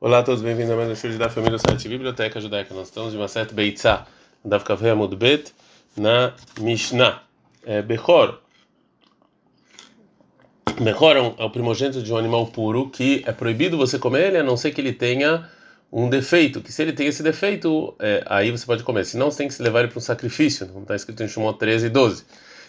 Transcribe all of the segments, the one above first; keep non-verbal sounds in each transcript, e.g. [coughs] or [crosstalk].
Olá a todos, bem-vindos a mais um show da família do site Biblioteca Judaica. Nós estamos de uma certa Beitzá, da Kaveh Amud Bet, na Mishnah. É, Bechor. Bechor é, um, é o primogênito de um animal puro que é proibido você comer ele, a não ser que ele tenha um defeito. Que se ele tem esse defeito, é, aí você pode comer. Senão você tem que se levar ele para um sacrifício, está escrito em Shumot 13 e 12.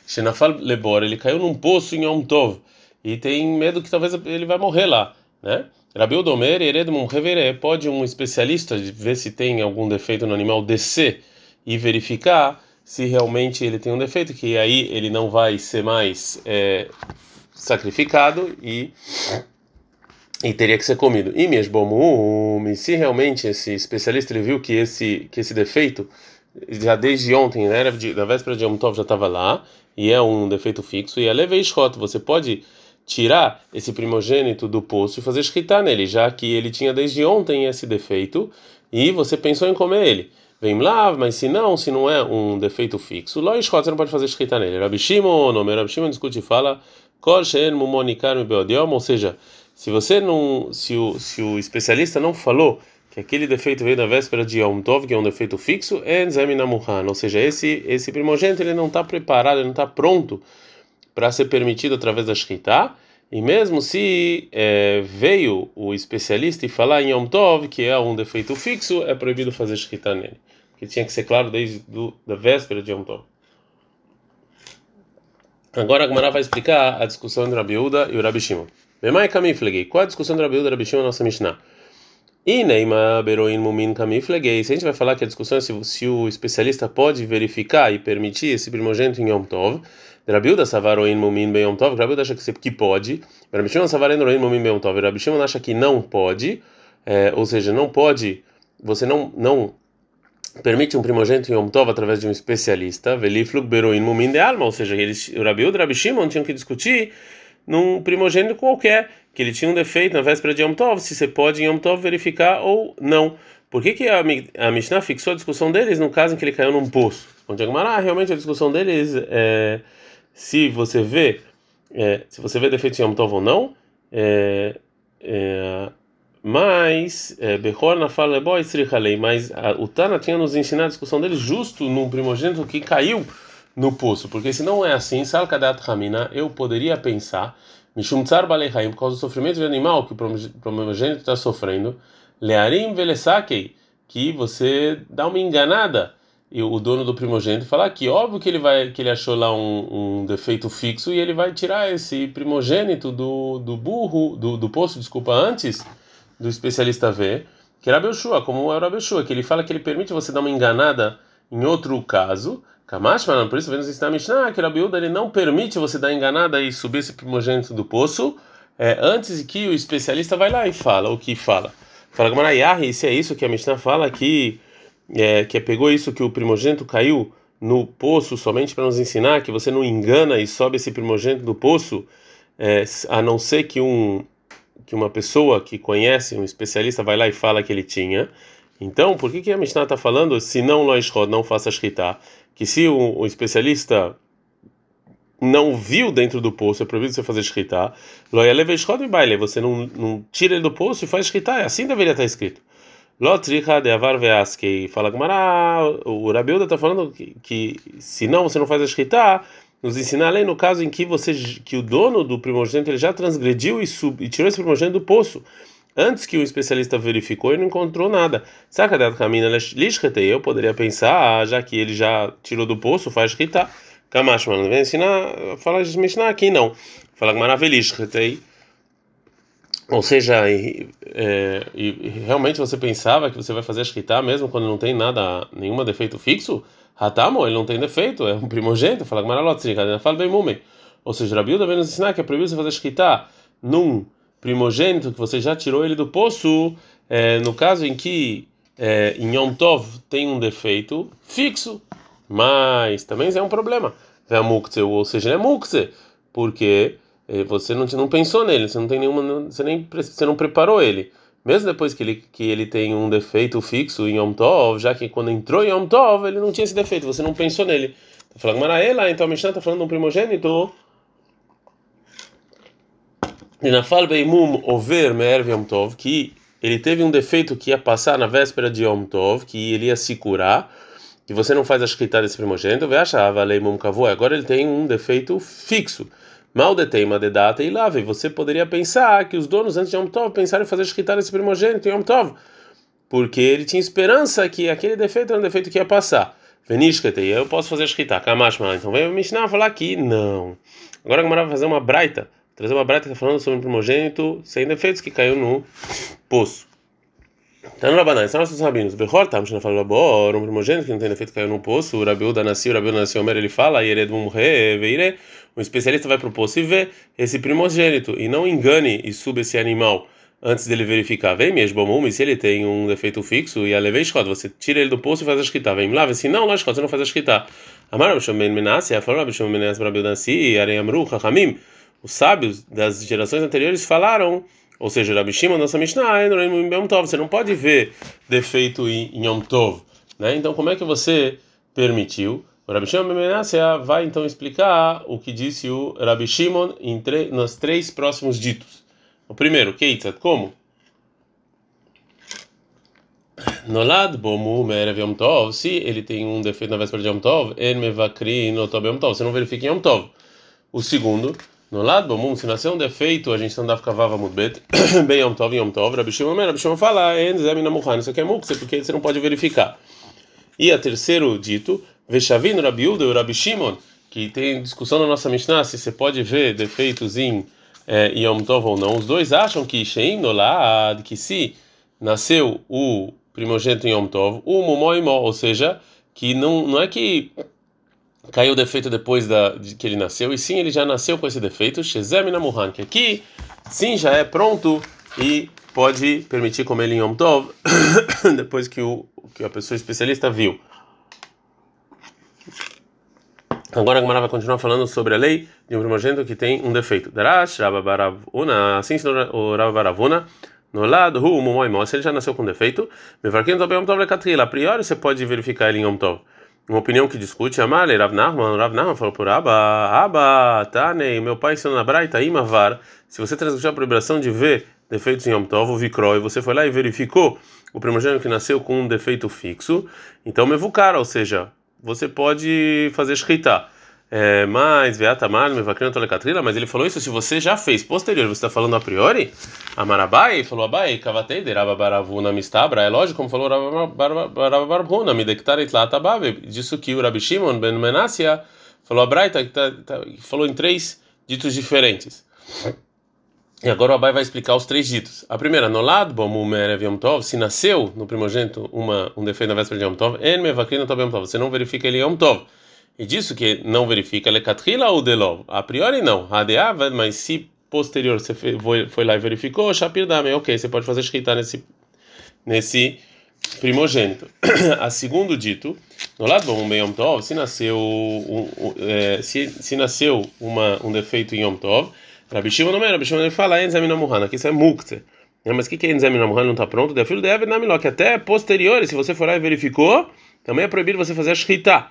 Shenafal Lebor, ele caiu num poço em Yom Tov e tem medo que talvez ele vai morrer lá, né? Rabiu Domer, Eredmum Revere, pode um especialista ver se tem algum defeito no animal descer e verificar se realmente ele tem um defeito, que aí ele não vai ser mais é, sacrificado e, e teria que ser comido. E mesmo se realmente esse especialista ele viu que esse, que esse defeito já desde ontem, né, da véspera de Yom Tov já estava lá, e é um defeito fixo, e a levei você pode tirar esse primogênito do poço e fazer escritar nele, já que ele tinha desde ontem esse defeito e você pensou em comer ele. Vem lá, mas se não, se não é um defeito fixo, Lois você não pode fazer escrita nele. Rabi Shimon, nome Rabi Shimon discute e fala, ou seja, se você não, se o, se o especialista não falou que aquele defeito veio da véspera de Yom Tov, que é um defeito fixo, é ou seja, esse esse primogênito ele não está preparado, ele não está pronto para ser permitido através da Shkita, e mesmo se é, veio o especialista e falar em Yom Tov, que é um defeito fixo, é proibido fazer Shkita nele. Que tinha que ser claro desde do, da véspera de Yom Tov. Agora a Gemara vai explicar a discussão entre Rabi Uda e o Rabi Shimon. Bemai Kamiflegi. Qual a discussão entre Rabi Uda e Rabi Shimon na nossa Mishnah? E Neima Beroin Mumin Kamiflegi. Se a gente vai falar que a discussão é se, se o especialista pode verificar e permitir esse primogênito em Yom Tov, Rabiuda Savaroin Mumin Beyom Tov, Rabiuda acha que, que pode, Rabi Shimon Savaroin Mumin Beyom Tov, Rabi Shimon acha que não pode, é, ou seja, não pode, você não, não permite um primogênito em Yom Tov através de um especialista, Veliflug Beroin Mumin de Alma, ou seja, eles, o Rabiuda e Rabi Shimon tinham que discutir num primogênito qualquer, que ele tinha um defeito na véspera de Yom Tov, se você pode em Yom Tov verificar ou não. Por que, que a, a Mishnah fixou a discussão deles no caso em que ele caiu num poço? Onde ah, realmente a discussão deles é se você vê é, se você vê defeitos em Yom Tov ou não, é, é, mas Behor na fala boy mas a, o Tana tinha nos ensinado a discussão dele justo num primogênito que caiu no poço, porque se não é assim, Salkadat Ramina, eu poderia pensar, Mishum Tsar por causa do sofrimento de animal que o primogênito está sofrendo, Learim Velesakei, que você dá uma enganada e o dono do primogênito falar que óbvio que ele vai que ele achou lá um, um defeito fixo e ele vai tirar esse primogênito do, do burro do, do poço desculpa antes do especialista ver que era Belshua como era Belshua que ele fala que ele permite você dar uma enganada em outro caso Kamashman por isso vemos ensinar Mishnah que Rabiuda ele não permite você dar enganada e subir esse primogênito do poço é, antes que o especialista vai lá e fala o que fala. Fala Gamarayahi se é isso que a Mishnah fala que é, que pegou isso que o primogênito caiu no poço somente para nos ensinar que você não engana e sobe esse primogênito do poço, é, a não ser que um que uma pessoa que conhece, um especialista, vai lá e fala que ele tinha. Então, por que, que a Mishnah está falando, se não loishod, não faça shkita? Que se o, o, especialista não viu dentro do poço, é proibido você fazer shkita, loyaleveshod e baile, você não, não tira ele do poço e faz shkita, assim deveria estar escrito. Lotricha de avar veaskei. Fala Gmará, o Rabiuda está falando que, que se não você não faz a escrita, nos ensina além no caso em que você que o dono do primogênito ele já transgrediu e, sub, e tirou esse primogênito do poço. Antes que o especialista verificou e não encontrou nada. Saca da camina eu poderia pensar, ah, já que ele já tirou do poço, faz escrita. Kamash, mano, vem ensinar, fala de Mishnah aqui não. Fala Gmará velishretei. Ou seja, e, é, e, realmente você pensava que você vai fazer a shkita mesmo quando não tem nada, nenhum defeito fixo? Hatamo, ele não tem defeito, é um primogênito. Fala fala bem mume. Ou seja, Rabiuda vem nos ensinar que é proibido você fazer shkita num primogênito que você já tirou ele do poço, é, no caso em que é, em Yom Tov tem um defeito fixo, mas também é um problema. Ou seja, é mukse, porque você não, não pensou nele, você não tem nenhuma, você nem você não preparou ele. Mesmo depois que ele, que ele tem um defeito fixo em Yom Tov, já que quando entrou em Yom Tov ele não tinha esse defeito, você não pensou nele. Tá falando Maraela, então a Mishnah tá falando de um primogênito. E na Falbeimum over Me'er Yom Tov, que ele teve um defeito que ia passar na véspera de Yom Tov, que ele ia se curar, e você não faz a shkita desse primogênito, vai achar, agora ele tem um defeito fixo. Mal detema de data e lave. Você poderia pensar que os donos antes de Yom Tov pensaram em fazer shkita desse primogênito em Yom Tov, porque ele tinha esperança que aquele defeito era um defeito que ia passar. Venishkete, eu posso fazer shkita, kamashma. Então vem me ensinar a falar aqui, não. Agora a Gamara vai fazer uma braita trazer uma brata que está falando sobre um primogênito sem defeitos que caiu no poço. Então, Rabanan, são nossos rabinos. Behor, tá, não fala labor, um primogênito que não tem defeito caiu no poço. O Rabiuda nasceu, o Rabiuda nasceu, fala, e ele é de morrer, veire. Um especialista vai para o poço e vê esse primogênito e não engane e suba esse animal antes dele verificar. Vem mesmo, e se ele tem um defeito fixo e a levei você tira ele do poço e faz a escrita. Vem lá, se não, lá você não faz a escrita. Amar Abishamen Menassi, falou Abishamen Menassi para Rabiuda Nassi, Areyamru, Chachamim os sábios das gerações anteriores falaram, ou seja, Rabi Shimon, nossa Mishnah, você não pode ver defeito em Yom Tov, né? Então, como é que você permitiu? O Rabi Shimon vai então explicar o que disse o Rabi Shimon em nos três próximos ditos. O primeiro, Keitzat, como? Nolad bomu merev Yom Tov, se ele tem um defeito na véspera de Yom Tov, en mevakri no Yom Tov, você não verifica em Yom Tov. O segundo, no lado do mundo, se nascer um defeito, a gente não dá ficava mudbet, [coughs] bem Yom Tov, Yom Tov, Rabi Shimon, Rabi Shimon fala, isso aqui é mukse, porque você não pode verificar. E a terceiro dito, Veshavino, Rabi Uda e Rabi Shimon, que tem discussão na nossa Mishnah, se você pode ver defeitos em é, Yom Tov ou não. Os dois acham que Shein Nolad, que se nasceu o primogênito em Yom Tov, o Momoimó, ou seja, que não, não é que caiu o defeito depois da, de que ele nasceu, e sim, ele já nasceu com esse defeito, Shezem Namuhan, que aqui sim já é pronto e pode permitir comer ele em Yom Tov, [coughs] depois que, o, que a pessoa especialista viu. Agora a Gemara vai continuar falando sobre a lei de um primogênito que tem um defeito. Darash, Rababaravuna, assim ensinou o Rababaravuna, no lado, Hu, Mumoimó, se ele já nasceu com defeito, Mevarkin Tov Yom Tov Lekatrila, a priori você pode verificar ele em Yom Tov uma opinião que discute, Amale, Rav Nachman, Rav falou por Abba, Abba, Tanei, meu pai ensinou na Braita, Imavar, se você transmitiu a proibição de ver defeitos em Yom Tov, o Vikro, e você foi lá e verificou o primogênito que nasceu com um defeito fixo, então Mevukara, ou seja, você pode fazer shkita. É, mas Veatamar, Mevakrina Tolekatrila, mas ele falou isso se você já fez posterior, você está falando a priori? Amarabai falou Abai, Kavatei, Derababaravuna Mistabra, é lógico, como falou Rababarabuna, Midektarit Latababe, disso que o Rabi Shimon Ben Menassia falou a Braita, que tá, tá, falou em três ditos diferentes. E agora o Abai vai explicar os três ditos. A primeira, no lado, Bomumerev Yom Tov, se nasceu no primogênito uma, um defeito na véspera de Yom Tov, En Mevakrina Yom Tov, você não verifica ele Yom Tov. E disso que não verifica lecatrila ou delov? A priori não. Radeava, mas se posterior você foi lá e verificou, Shapir Dame, ok, você pode fazer escrita nesse, nesse primogênito. [clears throat] A segundo dito, no lado do Yom Tov, se nasceu, um, um, é, se, se nasceu uma, um defeito em Yom Tov, Rabi não é, Rabi Shimon fala Enzem Namuhan, aqui isso é Mukte. Mas o que, que é Enzem Namuhan não está pronto? De filho de Eved Namiló, que até posterior, se você for lá e verificou, também é proibido você fazer a escrita.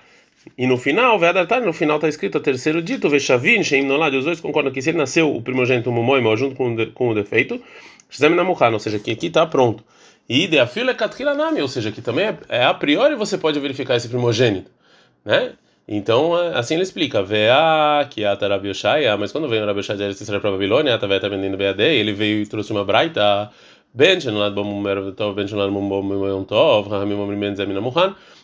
E no final, no final está escrito o terceiro dito, Veshavin, Sheim Nolad, os dois concordam que se ele nasceu o primogênito Momoimo junto com, com o defeito, Shizem ou seja, que aqui está pronto. E de afila Katkilanami, ou seja, que também é, é, a priori você pode verificar esse primogênito, né? Então, é, assim ele explica, Vea, que a Tarabiyoshaya, mas quando veio o Rabiyoshaya de Israel para a Babilônia, a Taveta BAD, ele veio e trouxe uma braita,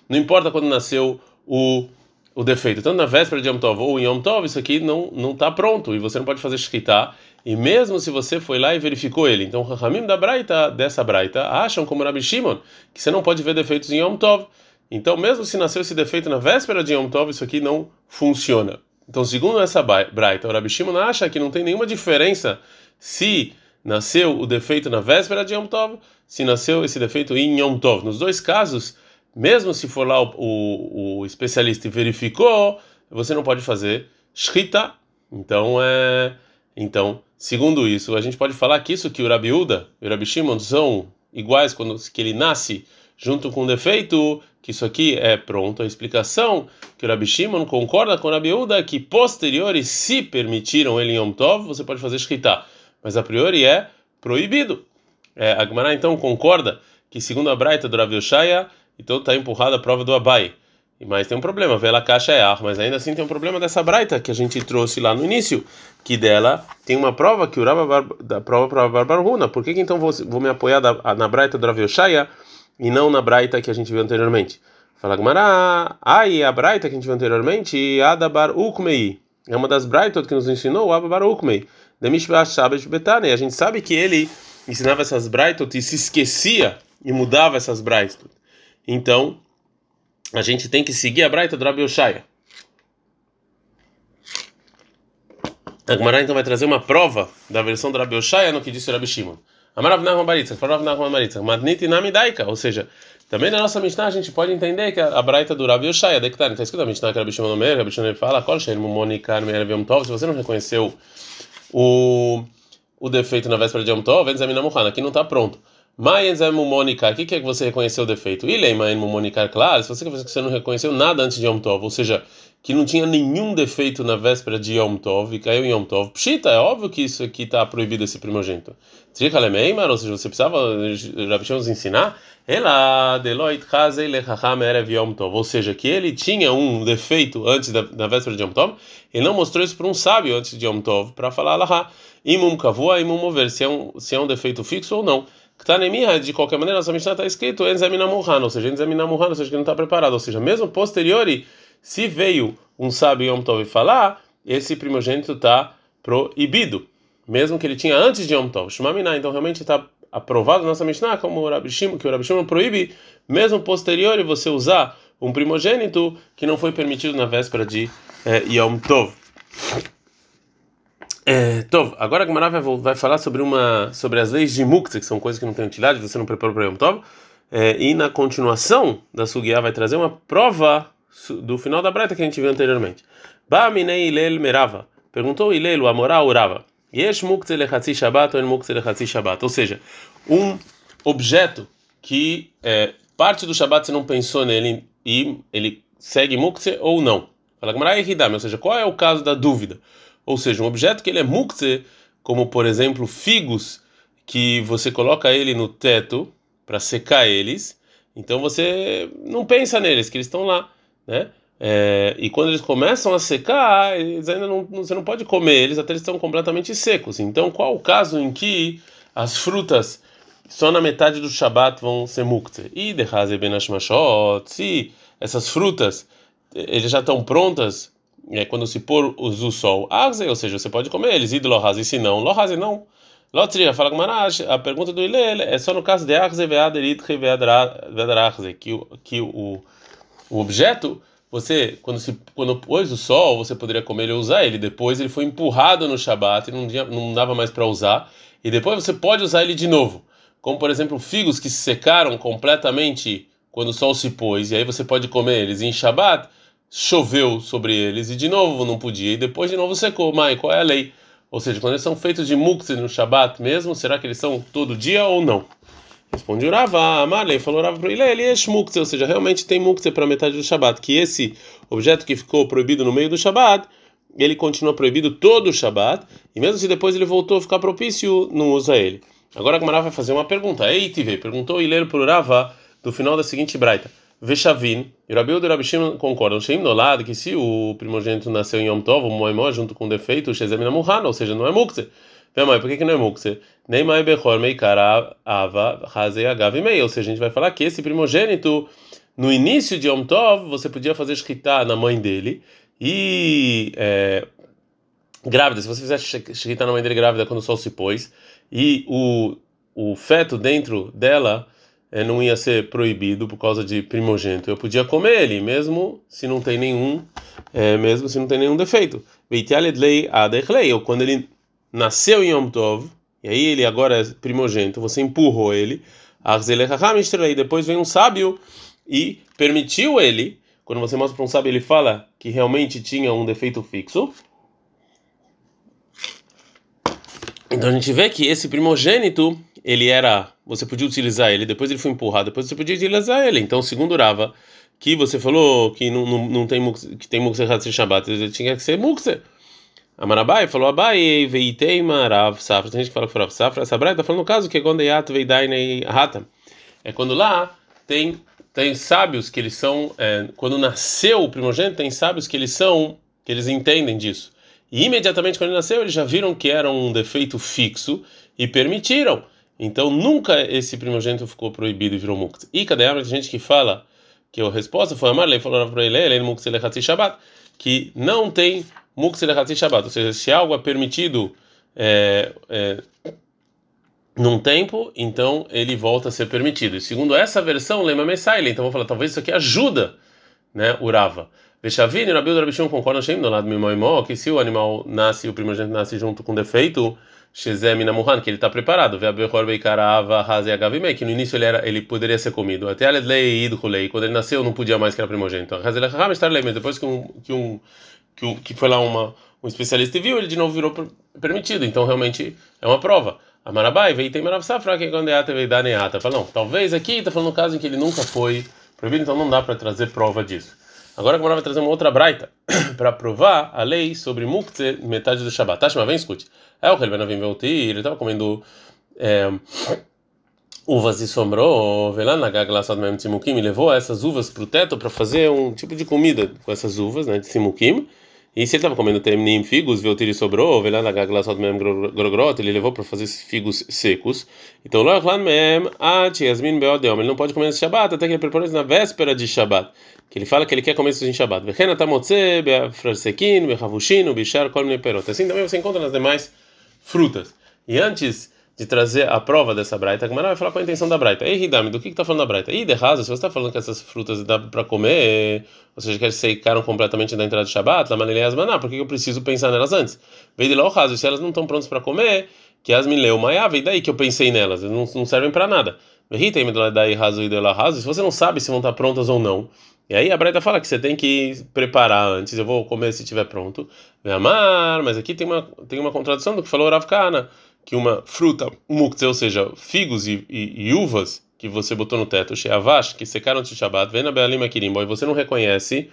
não importa quando nasceu o, o defeito. Tanto na véspera de Yom Tov ou em Yom Tov, isso aqui não não está pronto e você não pode fazer shkita. E mesmo se você foi lá e verificou ele, então o Hamim da Braita, dessa Braita, acham como Rabi Shimon, que você não pode ver defeitos em Yom Tov. Então, mesmo se nasceu esse defeito na véspera de Yom Tov, isso aqui não funciona. Então, segundo essa Braita, o Rabi Shimon acha que não tem nenhuma diferença se nasceu o defeito na véspera de Yom Tov, se nasceu esse defeito em Yom Tov. Nos dois casos, mesmo se for lá o, o, o especialista e verificou, você não pode fazer shkita. Então, é, então, segundo isso, a gente pode falar que isso que o Rabi Uda e o Rabi Shimon são iguais quando que ele nasce junto com o defeito, que isso aqui é pronto a explicação que o Rabi Shimon concorda com o Rabi Uda que posteriores se permitiram ele em Yom Tov, você pode fazer shkita, mas a priori é proibido. É, Gemara então concorda que segundo a Braita do Rav Yoshaya, então está empurrada a prova do Abai. Mas tem um problema, vela caixa é ar, mas ainda assim tem um problema dessa Braita que a gente trouxe lá no início, que dela tem uma prova que o Rav da prova para Barbaruna. Por que, que então vou, vou me apoiar da, na Braita do Rav Yoshaya e não na Braita que a gente viu anteriormente? Fala Gemara, ai, a Braita que a gente viu anteriormente, Adabar Ukmei. É uma das Braitot que nos ensinou o Ababar Ukmei. Demishbah Shabbat Betane. A gente sabe que ele ensinava essas Braitot e se esquecia e mudava essas Braitot. Então, a gente tem que seguir a Braita do Rabi Oshaya. A Gemara então vai trazer uma prova da versão do Rabi Oshaya no que disse o Rabi Shimon. Namidaika, ou seja, também na nossa Mishnah a gente pode entender que a, Braita do Rabi Oshaya, daí que está escrito na Mishnah que Rabi Shimon Omer, Rabi Shimon fala, se você não reconheceu o, o defeito na véspera de Yom Tov, Enzamina Muhana, aqui não está pronto. Mayenza Mumonikar, o que é que você reconheceu o defeito? Ilei Mayen Mumonikar, claro, se você que você não reconheceu nada antes de Yom Tov, ou seja, que não tinha nenhum defeito na véspera de Yom Tov e caiu em Yom Tov. Pshita, é óbvio que isso aqui está proibido, esse primogênito. Trikalemeimar, ou seja, você precisava, já nos ensinar, ela Deloit Chazei Lechacham Erev Yom Tov, ou seja, que ele tinha um defeito antes da, da véspera de Yom Tov, ele não mostrou isso para um sábio antes de Yom Tov, para falar Alaha, imum kavua, imum mover, se é um, se é um defeito fixo ou não. Ktanemia, de qualquer maneira, nossa Mishnah está escrito Enzamina Muhan, ou seja, Enzamina Muhan, ou seja, que não está preparado, ou seja, mesmo posteriori, se veio um sábio Yom Tov falar, esse primogênito está proibido, mesmo que ele tinha antes de Yom Tov. Shumamina, então realmente está aprovado na nossa Mishnah, como o Rabi Shimon, que o Rabi Shimon proíbe, mesmo posteriori, você usar um primogênito que não foi permitido na véspera de eh, Yom Tov. É, Tov, agora a Gemara vai, vai, falar sobre uma sobre as leis de Muktzah, que são coisas que não têm utilidade, você não preparou para Yom Tov. É, e na continuação da Sugiá vai trazer uma prova do final da breta que a gente viu anteriormente. Ba minei Ilel Merava. Perguntou Ilel, a moral Urava. Yesh Muktzah lechatzi Shabbat ou Muktzah lechatzi Shabbat. Ou seja, um objeto que é, parte do Shabbat você não pensou nele e ele segue Muktzah ou não. Fala Gemara ou seja, qual é o caso da dúvida? Ou seja, um objeto que ele é mukse, como por exemplo figos, que você coloca ele no teto para secar eles, então você não pensa neles, que eles estão lá, né? É, e quando eles começam a secar, eles ainda não, você não pode comer eles até eles estão completamente secos. Então, qual o caso em que as frutas só na metade do Shabat vão ser mukte? E de se essas frutas eles já estão prontas é, quando se pôr o sol arze, ou seja, você pode comer eles, e lohase, se não, lohase não. Lotria, fala com Marash, a pergunta do Ilele é só no caso de arze veaderit veadararze, que, que o, o objeto, você, quando, se, quando pôs o sol, você poderia comer ele ou usar ele, depois ele foi empurrado no Shabat não, não dava mais para usar, e depois você pode usar ele de novo. Como, por exemplo, figos que se secaram completamente quando o sol se pôs, e aí você pode comer eles em Shabat, choveu sobre eles e de novo não podia e depois de novo secou. Mas qual é a lei? Ou seja, quando eles são feitos de muktzeh no Shabat mesmo, será que eles são todo dia ou não? Responde o Rava, Amalei falou Rava para ele, ele é muktzeh, ou seja, realmente tem muktzeh para metade do Shabat, que esse objeto que ficou proibido no meio do Shabat, ele continua proibido todo o Shabat, e mesmo se depois ele voltou a ficar propício, não usa ele. Agora a Gamara vai fazer uma pergunta. Ei, TV, perguntou Iler para o Rava do final da seguinte braita. Veshavin, e o e Rabishim concordam, Sheim Nolad, que se o primogênito nasceu em Yom Tov, o Moimó, junto com o defeito, o Shezemina Muhana, ou seja, não é Mukse. Então, mãe, por que, que não é Mukse? Nem Mai Bechor Meikara Ava Hazei Agav ou seja, a gente vai falar que esse primogênito, no início de Yom Tov, você podia fazer shkita na mãe dele, e é, grávida, se você fizesse shkita na mãe dele grávida quando o sol se pôs, e o, o feto dentro dela não ia ser proibido por causa de primogênito. Eu podia comer ele, mesmo se não tem nenhum, é, mesmo se não tem nenhum defeito. Ou quando ele nasceu em Yom Tov, e aí ele agora é primogênito, você empurrou ele, e depois vem um sábio e permitiu ele, quando você mostra para um sábio, ele fala que realmente tinha um defeito fixo. Então a gente vê que esse primogênito ele era, você podia utilizar ele, depois ele foi empurrado, depois você podia utilizar ele. Então, segundo Rava, que você falou que não, não, não tem que tem Mukse Hatsi Shabbat, ele tinha que ser Mukse. Amarabai falou Abai veiteima Rav Safra. Tem gente que fala que foi Rav Safra. Essa braita tá falando no caso que é quando Yat veidainei Hata. É quando lá tem tem sábios que eles são é, quando nasceu o primogênito tem sábios que eles são que eles entendem disso. E imediatamente quando ele nasceu eles já viram que era um defeito fixo e permitiram. Então nunca esse primogênito ficou proibido e virou muktzah. E cadê a gente que fala que a resposta foi Amar, ele falou para ele, ele muktzah Shabbat, que não tem muktzah Shabbat, ou seja, se algo é permitido é, é, num tempo, então ele volta a ser permitido. E segundo essa versão, lema Messaile, então vou falar, talvez isso aqui ajuda, né, Urava. Vechavini, Rabi do Rabishon concorda no lado do que se o animal nasce, o primogênito nasce junto com defeito, Shezem Namuhan, que ele está preparado. Que no início ele, era, ele poderia ser comido. Até Aledlei Idhulei, quando ele nasceu não podia mais que era primogênito. Mas depois que um, que um que, um, que foi lá uma, um especialista e viu, ele de novo virou permitido. Então realmente é uma prova. Amarabai veio tem Marav Safra, que quando é ata veio dar neata. Fala, não, talvez aqui está falando no caso em que ele nunca foi proibido, então não dá para trazer prova disso. Agora a Gemara vai trazer uma outra braita [clears throat] para provar a lei sobre muktzeh metade do Shabat. Tashma, vem, escute. É o que ele ele estava comendo é, [clears throat] uvas e sombrou, velá na gaglaçado mesmo simukim, e levou essas uvas para o teto para fazer um tipo de comida com essas uvas, né, de simukim. E se ele estava comendo temnim figos, viu e sobrou, velá na gaglaçado mesmo grogrot, ele levou para fazer figos secos. Então, lá mesmo, ah, yasmin beodel, ele não pode comer nesse Shabat até que ele preparou isso na véspera de Shabat que ele fala que ele quer comer isso em Shabbat. Assim também você encontra nas demais frutas. E antes de trazer a prova dessa braita, a Gemara vai falar qual a intenção da braita. Ei, Hidami, do que está falando da braita? Ei, de raso, se você está falando que essas frutas dá para comer, ou seja, que elas secaram completamente da entrada de Shabbat, asmaná, por que eu preciso pensar nelas antes? Veio de lá o raso, se elas não estão prontas para comer, que as me leu maiava, e daí que eu pensei nelas, não, não servem para nada. Se você não sabe se vão estar prontas ou não, e aí a Braita fala que você tem que preparar antes, eu vou comer se estiver pronto. Vem amar, mas aqui tem uma, tem uma contradição do que falou Rav Kana, que uma fruta, muktzeh, ou seja, figos e, e, e, uvas que você botou no teto, sheavash, que secaram antes de Shabbat, vem na Bealima Kirimbo, e você não reconhece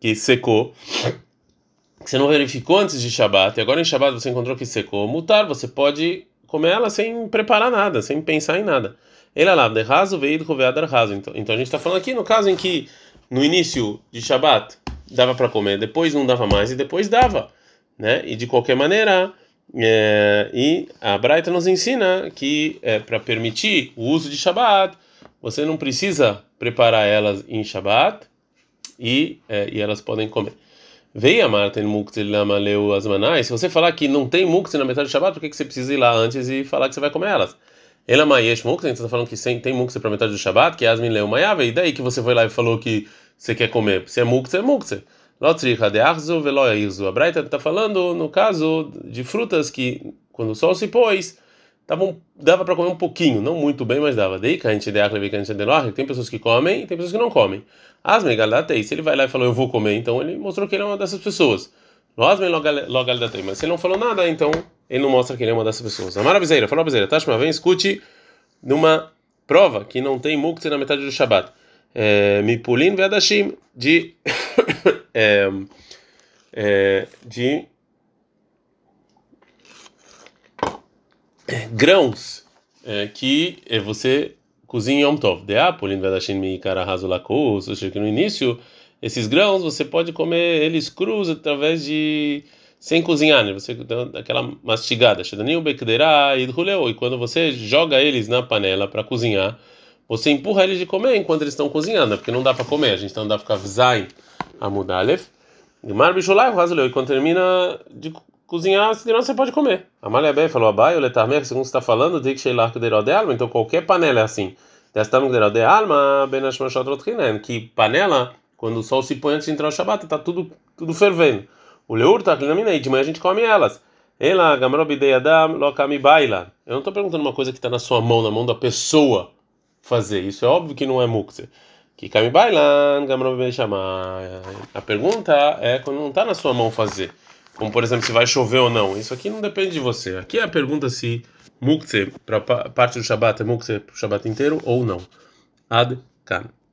que secou, que você não verificou antes de Shabbat, e agora em Shabbat você encontrou que secou, mutar, você pode comer ela sem preparar nada, sem pensar em nada. Ele é lá, de raso veio do raso. Então, então a gente está falando aqui no caso em que no início de Shabat dava para comer, depois não dava mais e depois dava, né? E de qualquer maneira, é, e a Braita nos ensina que é, para permitir o uso de Shabat, você não precisa preparar elas em Shabat e, é, e elas podem comer. Veio a Martin Muktzil Lamaleu Asmanai. Se você falar que não tem Muktzil na metade do Shabat, por que, que você precisa ir lá antes e falar que você vai comer elas? Ela Mayesh Muktzil, você está falando que tem Muktzil para metade do Shabat, que Asmin Leu Maiava, e daí que você foi lá e falou que você quer comer. Se é muktzeh, é muktzeh. Lotzricha de arzu veloizu. A Braita está falando no caso de frutas que, quando o sol se pôs, tavam, dava para comer um pouquinho, não muito bem, mas dava. Que a gente de a gente de tem pessoas que comem e tem pessoas que não comem. Asme se ele vai lá e falou eu vou comer, então ele mostrou que ele é uma dessas pessoas. Asme logalatei, mas se ele não falou nada, então ele não mostra que ele é uma dessas pessoas. Amara Bezeira, falou Bezeira, Tashma, vem, escute numa prova que não tem muktzeh na metade do Shabat. Mipulin Vedashim, de, [laughs] é, é, de grãos é, que você cozinha Yom Tov. De Apulin Vedashim Mikara Hazulakus, ou seja, que no início esses grãos você pode comer eles crus através de sem cozinhar, né? Você dá aquela mastigada, e quando você joga eles na panela para cozinhar, você empurra eles de comer enquanto eles estão cozinhando, né? porque não dá para comer, a gente não dá para ficar zain amudalef. Mar bicholai razuleu, e quando termina de cozinhar, senão você pode comer. A Malha Bé falou abai, o letarmer, segundo você está falando, tem que sheilar de alma, então qualquer panela é assim. de alma, que panela, quando o sol se põe antes de entrar o Shabat, está tudo, tudo fervendo. O leur tá e de manhã a gente come elas. Ela, gamrob adam, lokami baila. Eu não estou perguntando uma coisa que está na sua mão, na mão da pessoa fazer. Isso é óbvio que não é mukse. Que kami bailan, chamar. A pergunta é quando não está na sua mão fazer. Como por exemplo, se vai chover ou não. Isso aqui não depende de você. Aqui é a pergunta se mukse para parte do Shabat é mukse para o Shabat inteiro ou não. Ad kan.